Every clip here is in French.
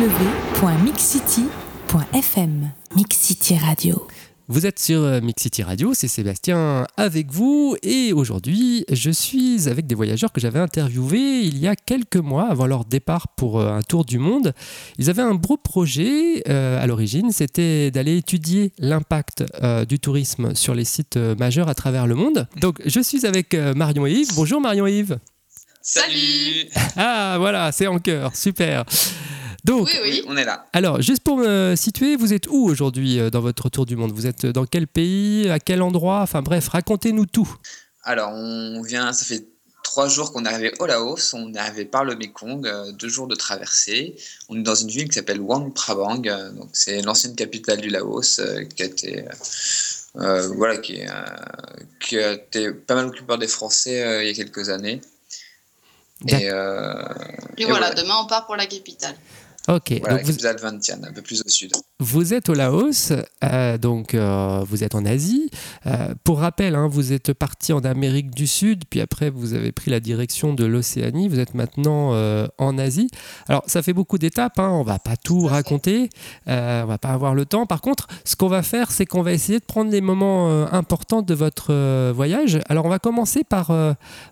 www.mixcity.fm Mix City Radio. Vous êtes sur euh, Mix City Radio, c'est Sébastien avec vous et aujourd'hui je suis avec des voyageurs que j'avais interviewés il y a quelques mois avant leur départ pour euh, un tour du monde. Ils avaient un beau projet euh, à l'origine, c'était d'aller étudier l'impact du tourisme sur les sites majeurs à travers le monde. Donc je suis avec Marion et Yves. Bonjour Marion et Yves. Salut Ah voilà, c'est en cœur, super. Donc, oui, oui. on est là. Alors, juste pour me situer, vous êtes où aujourd'hui euh, dans votre tour du monde? Vous êtes dans quel pays? À quel endroit? Enfin bref, racontez-nous tout. Alors, on vient, ça fait trois jours qu'on est arrivé au Laos. On est arrivé par le Mekong, euh, deux jours de traversée. On est dans une ville qui s'appelle Luang Prabang. Euh, donc, c'est l'ancienne capitale du Laos qui a été. voilà, qui, qui, a été pas mal occupée par des Français il y a quelques années. Et, et, voilà, demain on part pour la capitale. Ok. donc vous... un peu plus au sud. Vous êtes au Laos, euh, donc euh, vous êtes en Asie. Euh, pour rappel, hein, vous êtes parti en Amérique du Sud, puis après vous avez pris la direction de l'Océanie. Vous êtes maintenant en Asie. Alors ça fait beaucoup d'étapes. Hein, on va pas tout raconter. on va pas avoir le temps. Par contre, ce qu'on va faire, c'est qu'on va essayer de prendre les moments importants de votre voyage. Alors on va commencer par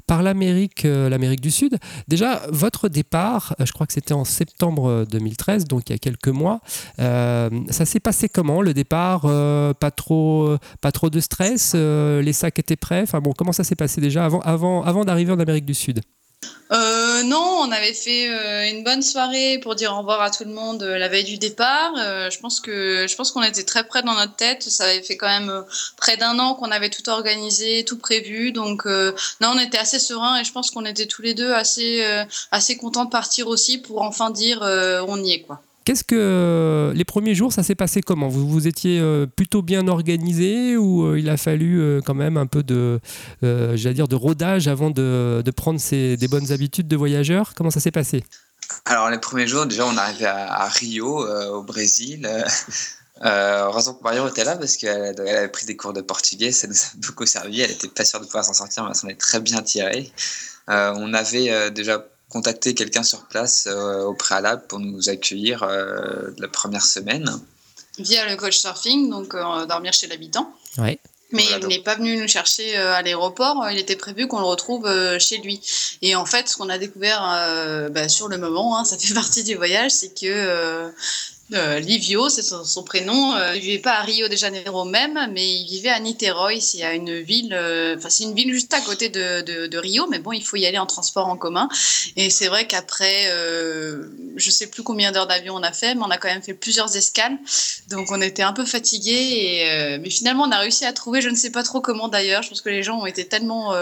par l'Amérique, l'Amérique du Sud. Déjà, votre départ, je crois que c'était en septembre 2013, donc il y a quelques mois ça s'est passé comment le départ euh, Pas trop, pas trop de stress euh, Les sacs étaient prêts Enfin bon, comment ça s'est passé déjà avant, avant, avant d'arriver en Amérique du Sud? Euh, non, on avait fait une bonne soirée pour dire au revoir à tout le monde la veille du départ. je pense je pense qu'on était très près dans notre tête. Ça avait fait quand même près d'un an qu'on avait tout organisé, tout prévu. Donc non, on était assez serein et je pense qu'on était tous les deux assez assez contents de partir aussi pour enfin dire on y est quoi. Qu'est-ce que les premiers jours, ça s'est passé comment? Vous, vous étiez euh, plutôt bien organisé ou euh, il a fallu euh, quand même un peu de, j'allais dire, de rodage avant de, prendre des bonnes habitudes de voyageur? Comment ça s'est passé? Alors les premiers jours, déjà, on arrivait à, Rio, au Brésil. heureusement que Marion était là parce qu'elle avait pris des cours de portugais, ça nous a beaucoup servi. Elle était pas sûre de pouvoir s'en sortir, mais elle s'en est très bien tirée. on avait déjà contacter quelqu'un sur place euh, au préalable pour nous accueillir euh, la première semaine. Via le coach surfing, donc euh, dormir chez l'habitant. Ouais. Mais il n'est pas venu nous chercher à l'aéroport. Il était prévu qu'on le retrouve chez lui. Et en fait, ce qu'on a découvert bah, sur le moment, hein, ça fait partie du voyage, c'est que euh, Livio, c'est son, prénom. Euh, il vivait pas à Rio de Janeiro même, mais il vivait à Niterói. C'est une ville, euh, enfin c'est une ville juste à côté de, Rio, mais bon, il faut y aller en transport en commun. Et c'est vrai qu'après, je sais plus combien d'heures d'avion on a fait, mais on a quand même fait plusieurs escales, donc on était un peu fatigués. mais finalement, on a réussi à trouver, je ne sais pas trop comment d'ailleurs. Je pense que les gens ont été tellement,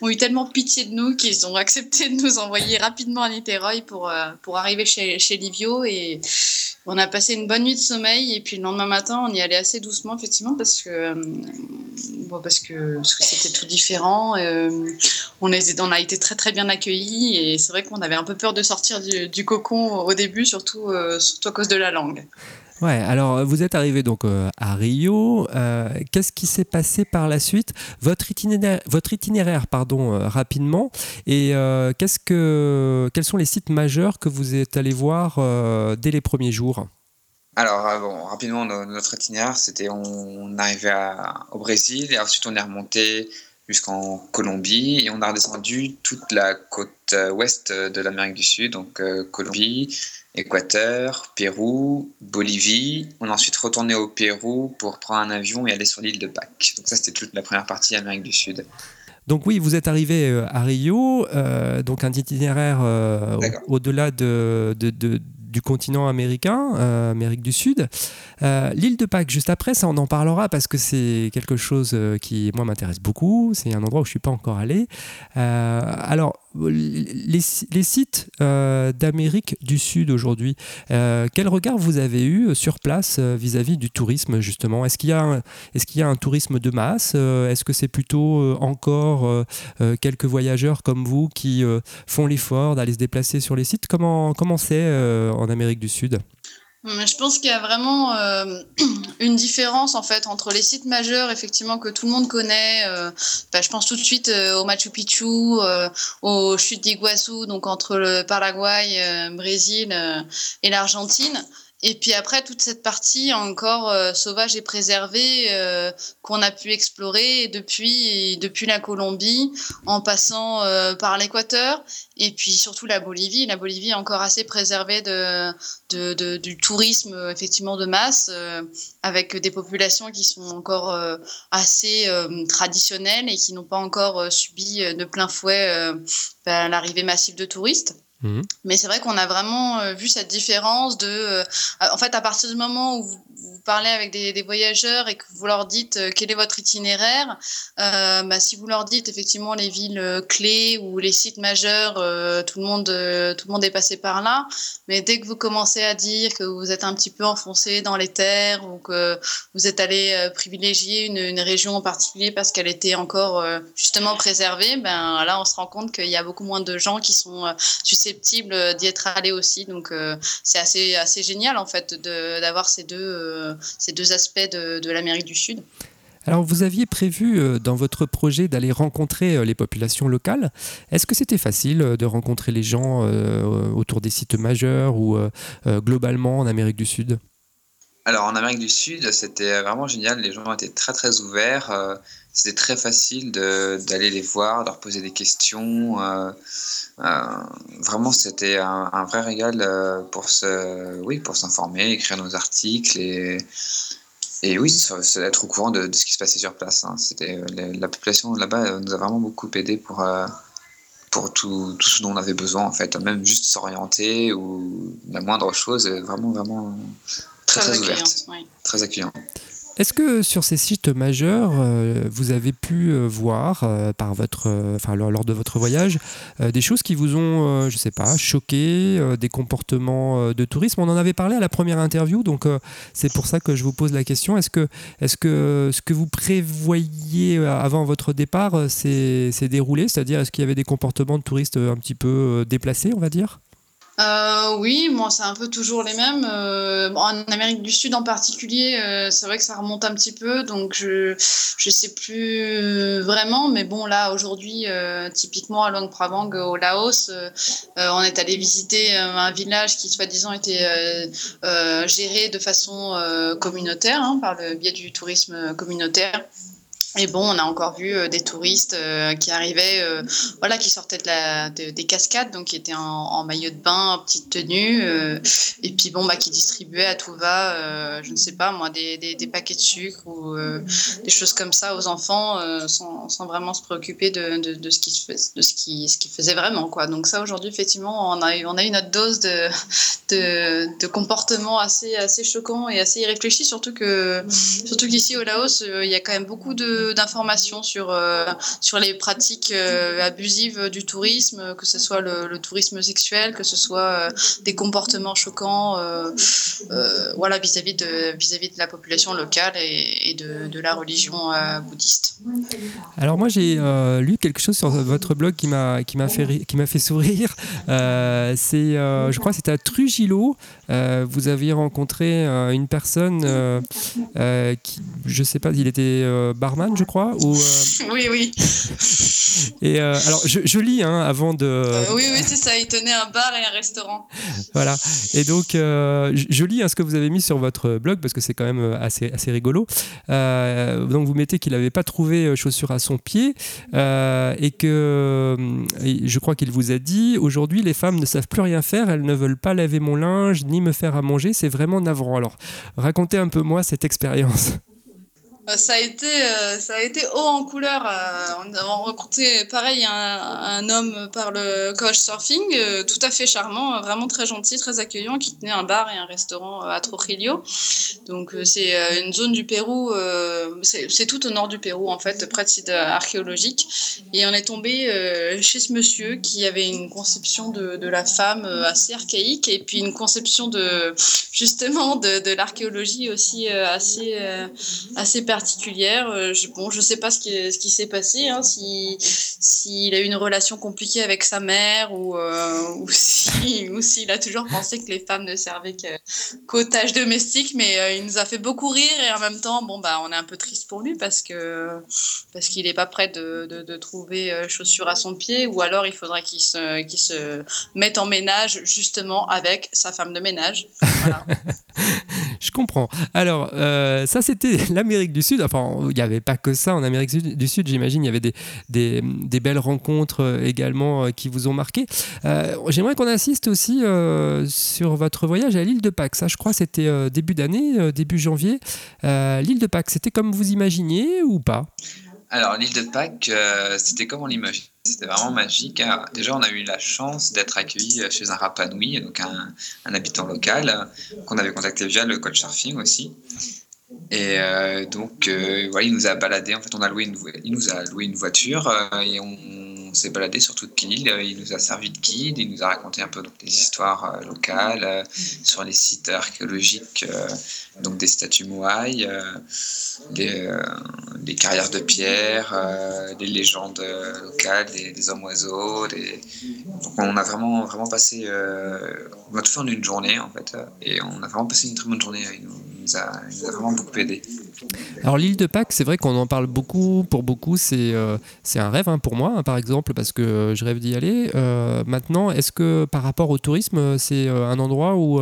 ont eu tellement pitié de nous qu'ils ont accepté de nous envoyer rapidement à Niterói pour pour arriver chez, chez Livio et on a passé une bonne nuit de sommeil et puis le lendemain matin, on y allait assez doucement, effectivement, parce que euh, c'était tout différent. Euh, on, on a été très très bien accueillis et c'est vrai qu'on avait un peu peur de sortir du, cocon au début, surtout, euh, surtout à cause de la langue. Ouais, alors vous êtes arrivé donc euh, à Rio. Euh, qu'est-ce qui s'est passé par la suite? Votre itinéraire, votre itinéraire pardon, euh, rapidement. Et qu'est-ce que, quels sont les sites majeurs que vous êtes allé voir dès les premiers jours? Alors, bon, rapidement, notre itinéraire, c'était on, arrivait au Brésil et ensuite on est remonté jusqu'en Colombie et on a redescendu toute la côte ouest de l'Amérique du Sud, donc Colombie, Équateur, Pérou, Bolivie. On a ensuite retourné au Pérou pour prendre un avion et aller sur l'île de Pâques. Donc ça, c'était toute la première partie Amérique du Sud. Donc oui, vous êtes arrivé euh, à Rio, euh, donc un itinéraire euh, au-delà de, du continent américain, Amérique du Sud. L'île de Pâques, juste après, ça on en parlera parce que c'est quelque chose qui, moi, m'intéresse beaucoup. C'est un endroit où je ne suis pas encore allé. alors, les, sites euh, d'Amérique du Sud aujourd'hui, euh, quel regard vous avez eu sur place euh, vis-à-vis du tourisme justement? Est-ce qu'il y, est y a un tourisme de masse Est-ce que c'est plutôt encore quelques voyageurs comme vous qui font l'effort d'aller se déplacer sur les sites? Comment c'est en Amérique du Sud? Je pense qu'il y a vraiment euh, une différence en fait entre les sites majeurs effectivement que tout le monde connaît. Euh, bah, je pense tout de suite euh, au Machu Picchu, aux chutes d'Iguazu, donc entre le Paraguay, Brésil et l'Argentine. Et puis après, toute cette partie encore euh, sauvage et préservée euh, qu'on a pu explorer depuis, depuis la Colombie, en passant euh, par l'Équateur, et puis surtout la Bolivie. La Bolivie est encore assez préservée de, de, de du tourisme effectivement de masse, avec des populations qui sont encore assez traditionnelles et qui n'ont pas encore subi de plein fouet ben, l'arrivée massive de touristes. Mhm. Mais c'est vrai qu'on a vraiment euh, vu cette différence de, euh, en fait, à partir du moment où vous, parlez avec des, voyageurs et que vous leur dites euh, quel est votre itinéraire, bah, si vous leur dites effectivement les villes clés ou les sites majeurs, tout le monde, tout le monde est passé par là. Mais dès que vous commencez à dire que vous êtes un petit peu enfoncé dans les terres ou que vous êtes allé privilégier une, région en particulier parce qu'elle était encore justement préservée, ben là on se rend compte qu'il y a beaucoup moins de gens qui sont susceptibles susceptible d'y être allé aussi. Donc euh, c'est assez, génial en fait d'avoir ces, deux euh, ces deux aspects de, de l'Amérique du Sud. Alors vous aviez prévu euh, dans votre projet d'aller rencontrer les populations locales. Est-ce que c'était facile de rencontrer les gens autour des sites majeurs ou globalement en Amérique du Sud? Alors en Amérique du Sud, c'était vraiment génial. Les gens étaient très très ouverts. C'était très facile d'aller les voir, de leur poser des questions. Euh, vraiment, c'était un, vrai régal euh, pour se, oui, pour s'informer, écrire nos articles et, et oui, c'est être au courant de, ce qui se passait sur place. Hein. C'était euh, la population là-bas nous a vraiment beaucoup aidé pour pour tout, tout, ce dont on avait besoin en fait, même juste s'orienter ou la moindre chose, vraiment vraiment très très, ouverte, très accueillant. Est-ce que sur ces sites majeurs, euh, vous avez pu euh, voir euh, par votre, enfin, lors, de votre voyage des choses qui vous ont, je sais pas, choqué, des comportements de tourisme? On en avait parlé à la première interview, donc c'est pour ça que je vous pose la question. Est-ce que, est que ce que vous prévoyiez avant votre départ s'est déroulé? C'est-à-dire, est-ce qu'il y avait des comportements de touristes un petit peu déplacés, on va dire? Euh, oui, moi c'est un peu toujours les mêmes. Euh, en Amérique du Sud en particulier, euh, c'est vrai que ça remonte un petit peu, donc je je sais plus vraiment. Mais bon là aujourd'hui, typiquement à Luang Prabang au Laos, on est allé visiter un village qui soi-disant était géré de façon communautaire hein, par le biais du tourisme communautaire. Et bon, on a encore vu euh, des touristes euh, qui arrivaient, euh, voilà, qui sortaient de la, des cascades, donc qui étaient en, maillot de bain, en petite tenue, et puis bon, bah, qui distribuaient à tout va, je ne sais pas moi, des, des, des paquets de sucre ou des choses comme ça aux enfants, sans, sans, vraiment se préoccuper de, de, de, ce qui se faisait, de ce qui, ce qui faisait vraiment, quoi. Donc ça, aujourd'hui, effectivement, on a, on a eu notre dose de, de, de comportements assez, assez choquants et assez irréfléchis, surtout que, surtout qu'ici au Laos, il y a quand même beaucoup de d'informations sur, euh, sur les pratiques euh, abusives du tourisme, que ce soit le, tourisme sexuel, que ce soit euh, des comportements choquants voilà, vis-à-vis de, vis -vis de la population locale et, de, la religion bouddhiste. Alors moi j'ai lu quelque chose sur votre blog qui m'a fait, qui fait sourire. c'est, je crois que c'était à Trujillo. vous aviez rencontré une personne qui, je sais pas, il était barman je crois. Ou, euh, Oui, oui. Et euh, alors, je, lis hein, avant de. Euh, oui, oui, c'est ça. Il tenait un bar et un restaurant. voilà. Et donc, je, lis hein, ce que vous avez mis sur votre blog parce que c'est quand même assez, assez rigolo. donc, vous mettez qu'il n'avait pas trouvé chaussures à son pied et que je crois qu'il vous a dit aujourd'hui, les femmes ne savent plus rien faire. Elles ne veulent pas laver mon linge ni me faire à manger. C'est vraiment navrant. Alors, racontez un peu moi cette expérience. Euh, ça a été euh, ça a été haut en couleur. Euh, on a rencontré pareil un, homme par le coach surfing, tout à fait charmant, vraiment très gentil, très accueillant, qui tenait un bar et un restaurant à Trujillo. Donc c'est une zone du Pérou, c'est tout au nord du Pérou en fait, près de archéologiques. Et on est tombé chez ce monsieur qui avait une conception de, la femme assez archaïque et puis une conception de justement de, l'archéologie aussi assez assez particulière. je, bon, je sais pas ce qui, s'est passé, hein, si s'il a eu une relation compliquée avec sa mère ou, si ou s'il a toujours pensé que les femmes ne servaient qu'aux tâches domestiques. Mais il nous a fait beaucoup rire et en même temps, bon bah, on est un peu triste pour lui parce que parce qu'il n'est pas prêt de, trouver chaussures à son pied ou alors il faudrait qu'il se, qu'il se mette en ménage justement avec sa femme de ménage. Je comprends. Alors, euh, ça, c'était l'Amérique du Sud. Enfin, il n'y avait pas que ça en Amérique du Sud, j'imagine. Il y avait des, belles rencontres euh, également euh, qui vous ont marqué. J'aimerais qu'on insiste aussi sur votre voyage à l'île de Pâques. Ça, je crois, c'était début d'année, début janvier. l'île de Pâques, c'était comme vous imaginiez ou pas? Alors, l'île de Pâques, c'était comme on l'imagine. C'était vraiment magique. Hein. Déjà, on a eu la chance d'être accueillis chez un Rapanui, donc un, habitant local, qu'on avait contacté via le coach surfing aussi. Et euh, donc, euh, voilà, il nous a baladé. En fait, on a loué une, il nous a loué une voiture euh, et on, s'est baladé sur toute l'île. Il nous a servi de guide. Il nous a raconté un peu donc, des histoires locales sur les sites archéologiques, donc des statues Moai, des, des, carrières de pierre, des légendes locales, des, hommes-oiseaux. Donc, on a vraiment, vraiment passé. on a tout fait en une journée, en fait. Et on a vraiment passé une très bonne journée. Il nous, Alors l'île de Pâques, c'est vrai qu'on en parle beaucoup, pour beaucoup c'est euh, un rêve hein, pour moi hein, par exemple parce que je rêve d'y aller. Euh, maintenant, est-ce que par rapport au tourisme, c'est euh, un endroit où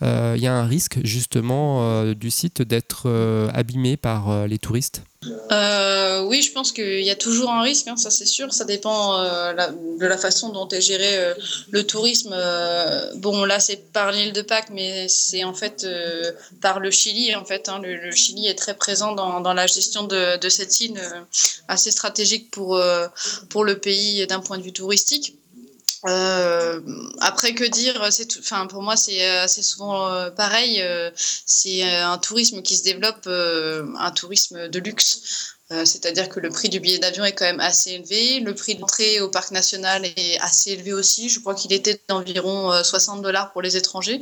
il y a un risque justement du site d'être abîmé par les touristes? Euh, oui, je pense qu'il y a toujours un risque, hein, ça c'est sûr. Ça dépend euh, de la façon dont est géré euh, le tourisme. bon, là c'est par l'île de Pâques, mais c'est en fait par le Chili. En fait, hein. le, Chili est très présent dans, la gestion de, de cette île, assez stratégique pour, pour le pays d'un point de vue touristique. Euh, après, que dire c'est enfin, Pour moi, c'est assez souvent euh, pareil. Euh, c'est un tourisme qui se développe, un tourisme de luxe. Euh, c'est-à-dire que le prix du billet d'avion est quand même assez élevé. Le prix d'entrée au parc national est assez élevé aussi. Je crois qu'il était d'environ 60 euh, dollars pour les étrangers.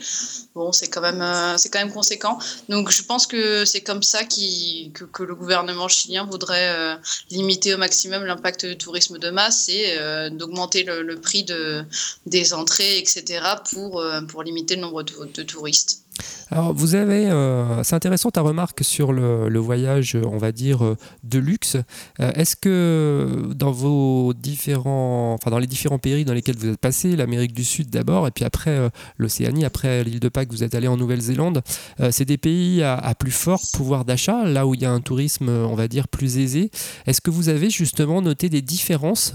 Bon, c'est quand même, euh, quand même conséquent. Donc, je pense que c'est comme ça que, que, le gouvernement chilien voudrait limiter au maximum l'impact du tourisme de masse et d'augmenter le, prix de, des entrées, etc., pour, pour limiter le nombre de touristes. Alors, vous avez, euh, c'est intéressant ta remarque sur le, voyage, on va dire, euh, de luxe. Euh, est-ce que dans vos différents, enfin dans les différents pays dans lesquels vous êtes passé, l'Amérique du Sud d'abord, et puis après l'Océanie, après l'île de Pâques, vous êtes allé en Nouvelle-Zélande, c'est des pays à, plus fort pouvoir d'achat, là où il y a un tourisme, on va dire, plus aisé. Est-ce que vous avez justement noté des différences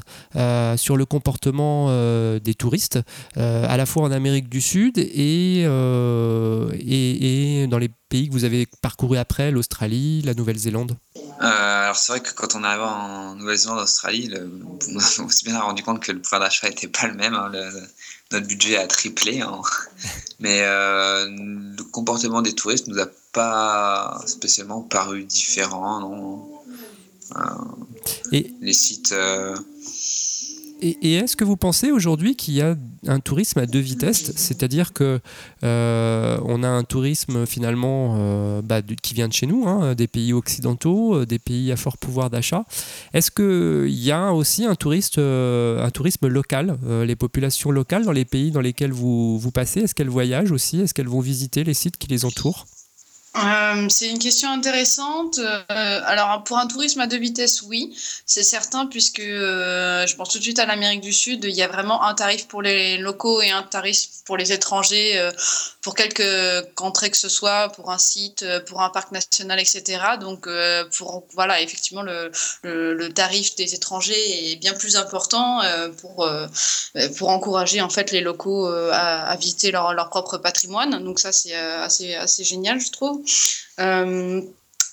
sur le comportement des touristes, à la fois en Amérique du Sud et et, dans les pays que vous avez parcourus après, l'Australie, la Nouvelle-Zélande euh, Alors c'est vrai que quand on arrive en Nouvelle-Zélande, Australie, on s'est bien rendu compte que le pouvoir d'achat n'était pas le même. Hein. notre budget a triplé. Hein. Mais euh, le comportement des touristes nous a pas spécialement paru différent. Non euh, et les sites et, est-ce que vous pensez aujourd'hui qu'il y a un tourisme à deux vitesses, c'est-à-dire que euh, on a un tourisme finalement euh, bah, qui vient de chez nous, hein, des pays occidentaux, euh, des pays à fort pouvoir d'achat. Est-ce qu'il y a aussi un, un tourisme local, les populations locales dans les pays dans lesquels vous passez? Est-ce qu'elles voyagent aussi? Est-ce qu'elles vont visiter les sites qui les entourent? Euh, c'est une question intéressante. Euh, alors, pour un tourisme à deux vitesses, oui, c'est certain, puisque euh, je pense tout de suite à l'Amérique du Sud. Il y a vraiment un tarif pour les locaux et un tarif pour les étrangers, pour quelque entrée que ce soit, pour un site, pour un parc national, etc. Donc, pour, voilà, effectivement, le, le, tarif des étrangers est bien plus important pour, pour encourager en fait les locaux à, à visiter leur, leur propre patrimoine. Donc, ça, c'est assez, assez génial, je trouve. Euh,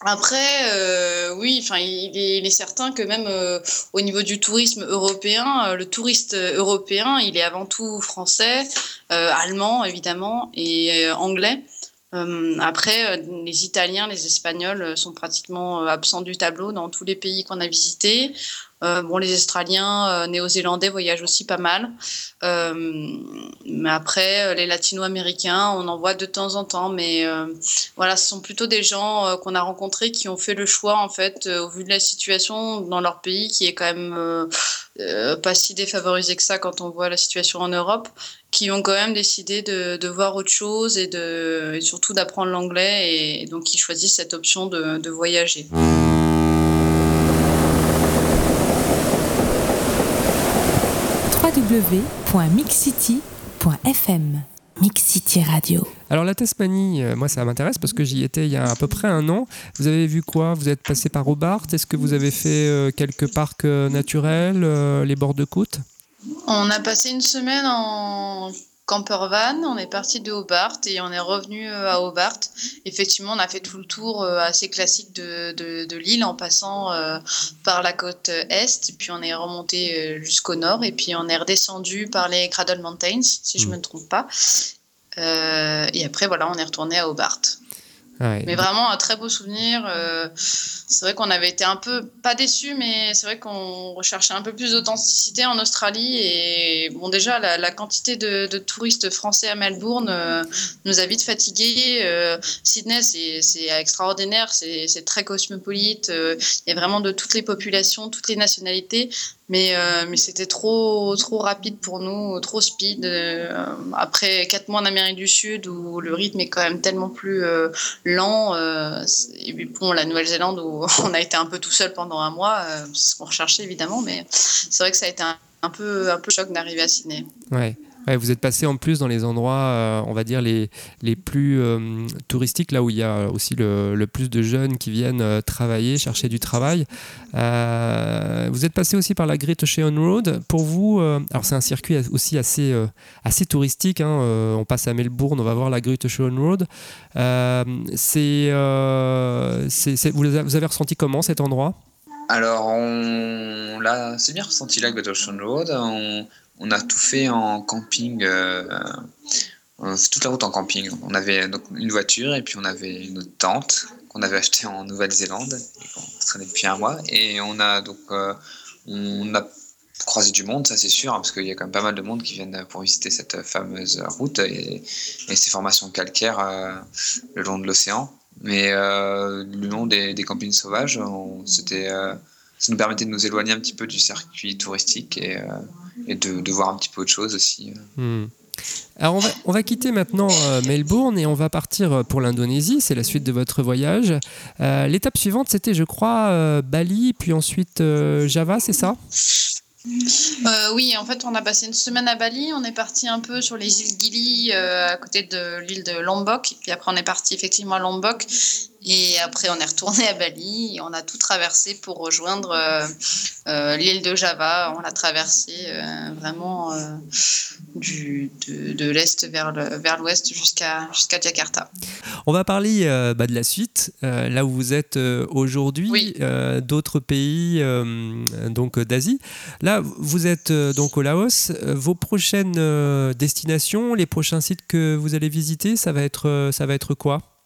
après, euh, oui, enfin, il, est certain que même euh, au niveau du tourisme européen, le touriste européen, il est avant tout français, allemand évidemment et anglais. après, les Italiens, les Espagnols sont pratiquement absents du tableau dans tous les pays qu'on a visités. Bon, les Australiens, Néo-Zélandais voyagent aussi pas mal. mais après, les Latino-Américains, on en voit de temps en temps. Mais voilà, ce sont plutôt des gens qu'on a rencontrés qui ont fait le choix, en fait, au vu de la situation dans leur pays, qui est quand même pas si défavorisé que ça quand on voit la situation en Europe, qui ont quand même décidé de, voir autre chose et, de, surtout d'apprendre l'anglais et donc qui choisissent cette option de, de voyager. www.mixcity.fm Mix City Radio. Alors la Tasmanie, euh, moi ça m'intéresse parce que j'y étais il y a à peu près un an. Vous avez vu quoi? Vous êtes passé par Hobart Est-ce que vous avez fait euh, quelques parcs euh, naturels, les bords de côte? On a passé une semaine en camper van, on est parti de Hobart et on est revenu à Hobart. Effectivement, on a fait tout le tour assez classique de, l'île en passant par la côte est, puis on est remonté jusqu'au nord et puis on est redescendu par les Cradle Mountains, si je ne mmh. me trompe pas. et après, voilà, on est retourné à Hobart. Mais vraiment un très beau souvenir. Euh, c'est vrai qu'on avait été un peu, pas déçus, mais c'est vrai qu'on recherchait un peu plus d'authenticité en Australie. Et bon, déjà, la, quantité de, touristes français à Melbourne euh, nous a vite fatigués. Euh, Sydney, c'est extraordinaire, c'est très cosmopolite. Il y a vraiment de toutes les populations, toutes les nationalités. Mais, euh, mais c'était trop, trop rapide pour nous, trop speed. Euh, après quatre mois en Amérique du Sud où le rythme est quand même tellement plus euh, lent. et puis bon, la Nouvelle-Zélande où on a été un peu tout seul pendant un mois, c'est ce qu'on recherchait évidemment. Mais c'est vrai que ça a été un, un peu, un peu choc d'arriver à Sydney. Ouais vous êtes passé en plus dans les endroits, euh, on va dire, les, les plus euh, touristiques, là où il y a aussi le, plus de jeunes qui viennent euh, travailler, chercher du travail. vous êtes passé aussi par la Great Ocean Road. Pour vous, alors c'est un circuit aussi assez, assez touristique. Hein, on passe à Melbourne, on va voir la Great Ocean Road. vous, avez ressenti comment cet endroit? Alors, on l'a, c'est bien ressenti la Great Ocean Road. On a tout fait en camping, euh, euh, toute la route en camping. On avait donc une voiture et puis on avait notre tente qu'on avait achetée en Nouvelle-Zélande et qu'on traînait depuis un mois. Et on a donc euh, on a croisé du monde, ça c'est sûr, hein, parce qu'il y a quand même pas mal de monde qui viennent pour visiter cette fameuse route et, ces formations calcaires le long de l'océan. Mais le long des, campings sauvages, c'était ça nous permettait de nous éloigner un petit peu du circuit touristique et, et de, voir un petit peu autre chose aussi. Hmm. Alors on va, on va, quitter maintenant euh, Melbourne et on va partir euh, pour l'Indonésie, c'est la suite de votre voyage. Euh, l'étape suivante c'était je crois Bali, puis ensuite Java, c'est ça? Oui, en fait, on a passé une semaine à Bali. On est parti un peu sur les îles Gili, à côté de l'île de Lombok. Puis après, on est parti effectivement à Lombok. Et après, on est retourné à Bali et on a tout traversé pour rejoindre euh, euh, l'île de Java. On l'a traversé euh, vraiment du, de, l'est vers l'ouest jusqu'à jusqu'à Jakarta. On va parler bah, de la suite, là où vous êtes aujourd'hui, d'autres pays donc d'Asie. Là, vous êtes donc au Laos. Vos prochaines destinations, les prochains sites que vous allez visiter, ça va être, ça va être quoi?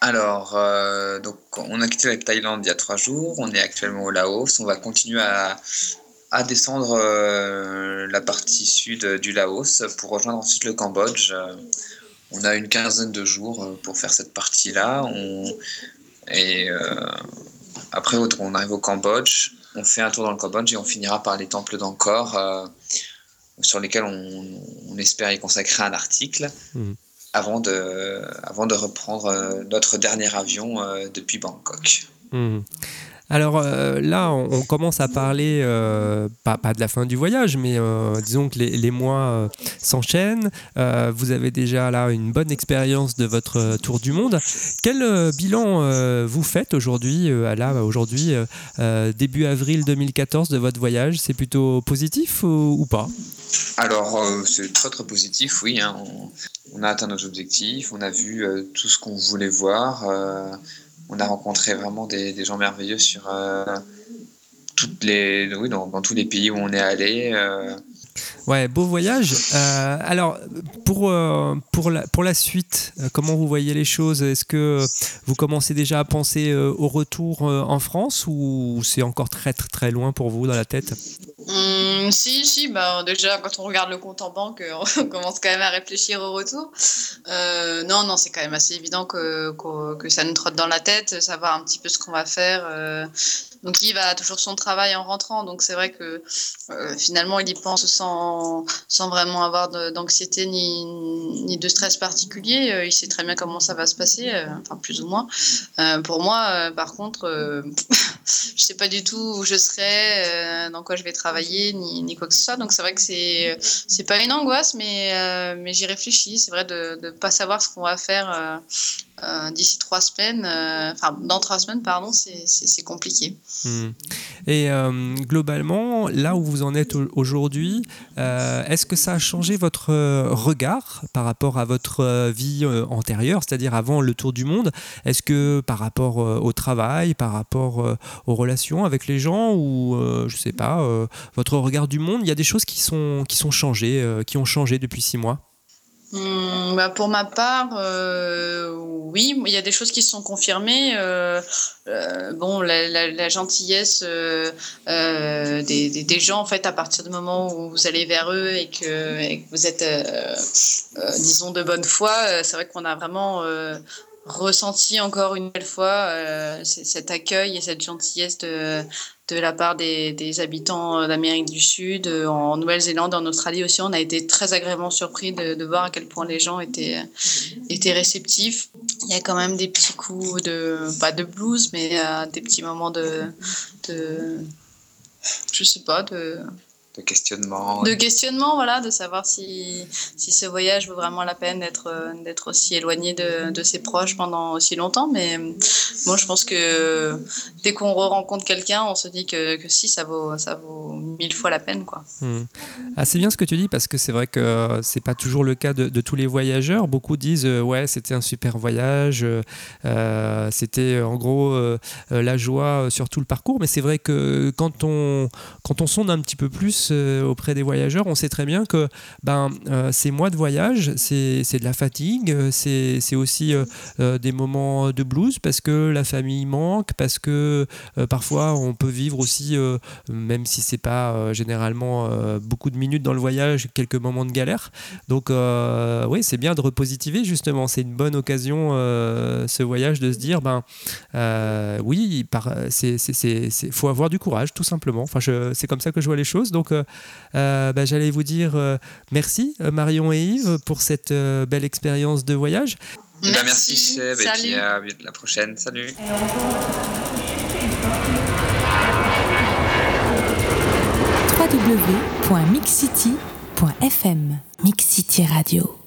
Alors, euh, donc, on a quitté la Thaïlande il y a trois jours, on est actuellement au Laos, on va continuer à, descendre euh, la partie sud du Laos pour rejoindre ensuite le Cambodge. on a une quinzaine de jours euh, pour faire cette partie-là. et après, on arrive au Cambodge, on fait un tour dans le Cambodge et on finira par les temples d'Angkor, sur lesquels on, espère y consacrer un article. Mmh avant de, reprendre euh, notre dernier avion euh, depuis Bangkok. Hmm. Alors euh, là, on, commence à parler, pas, de la fin du voyage, mais disons que les, les mois s'enchaînent. vous avez déjà là une bonne expérience de votre tour du monde. Quel bilan vous faites aujourd'hui, là aujourd'hui, début avril 2014 de votre voyage? C'est plutôt positif ou, pas? Alors c'est très très positif, oui. Hein on a atteint nos objectifs, on a vu euh, tout ce qu'on voulait voir, euh, on a rencontré vraiment des, gens merveilleux sur euh, toutes les, oui, dans, tous les pays où on est allé. Ouais, beau voyage. Euh, alors, pour, euh, pour, la, pour la suite, euh, comment vous voyez les choses? Est-ce que vous commencez déjà à penser au retour en France ou c'est encore très, très, très loin pour vous dans la tête? Hum, si, si, bah, déjà quand on regarde le compte en banque, on commence quand même à réfléchir au retour. Non, non, c'est quand même assez évident que, que, ça nous trotte dans la tête, savoir un petit peu ce qu'on va faire. Donc Yves a toujours son travail en rentrant, donc c'est vrai que euh, finalement il y pense sans, sans vraiment avoir d'anxiété ni, ni de stress particulier. Euh, il sait très bien comment ça va se passer, euh, enfin plus ou moins. Pour moi, par contre, je sais pas du tout où je serai, dans quoi je vais travailler, ni, ni quoi que ce soit. Donc c'est vrai que c'est c'est pas une angoisse, mais mais j'y réfléchis. C'est vrai de ne pas savoir ce qu'on va faire euh, d'ici trois semaines, euh, enfin dans trois semaines, pardon, c'est compliqué. Hmm. Et euh, globalement, là où vous en êtes aujourd'hui, est-ce que ça a changé votre regard par rapport à votre vie antérieure, c'est-à-dire avant le tour du monde? Est-ce que par rapport au travail, par rapport aux relations avec les gens, ou je sais pas, votre regard du monde, il y a des choses qui sont, qui sont changées, qui ont changé depuis six mois? Mmh, bah pour ma part, euh, oui, il y a des choses qui se sont confirmées. Euh, euh, bon, la, gentillesse des, gens, en fait, à partir du moment où vous allez vers eux et que, vous êtes, disons, de bonne foi, c'est vrai qu'on a vraiment ressenti encore une nouvelle fois cet accueil et cette gentillesse de, de la part des, habitants d'Amérique du Sud, en Nouvelle-Zélande, en Australie aussi. On a été très agréablement surpris de, de, voir à quel point les gens étaient, étaient réceptifs. Il y a quand même des petits coups de, pas de blues, mais euh, des petits moments de, de, je sais pas, de, de questionnement. De questionnement, voilà, de savoir si, si ce voyage vaut vraiment la peine d'être d'être aussi éloigné de, de, ses proches pendant aussi longtemps. Mais moi, je pense que dès qu'on rencontre quelqu'un, on se dit que, que, si, ça vaut, ça vaut mille fois la peine. Quoi. Mmh. Ah, c'est bien ce que tu dis, parce que c'est vrai que c'est pas toujours le cas de, de, tous les voyageurs. Beaucoup disent, euh, ouais, c'était un super voyage, euh, c'était en gros euh, la joie sur tout le parcours. Mais c'est vrai que quand on, quand on sonde un petit peu plus, euh, auprès des voyageurs, on sait très bien que ben, euh, ces mois de voyage, c'est de la fatigue, c'est aussi euh, des moments de blues parce que la famille manque, parce que parfois on peut vivre aussi, même si c'est pas généralement beaucoup de minutes dans le voyage, quelques moments de galère. Donc oui, c'est bien de repositiver justement. C'est une bonne occasion ce voyage de se dire ben oui, il faut avoir du courage tout simplement. Enfin, c'est comme ça que je vois les choses. Donc euh, bah, j'allais vous dire euh, merci Marion et Yves pour cette euh, belle expérience de voyage. Merci, bah, merci Seb, et puis à la prochaine. Salut. www.mixcity.fm Mix City Radio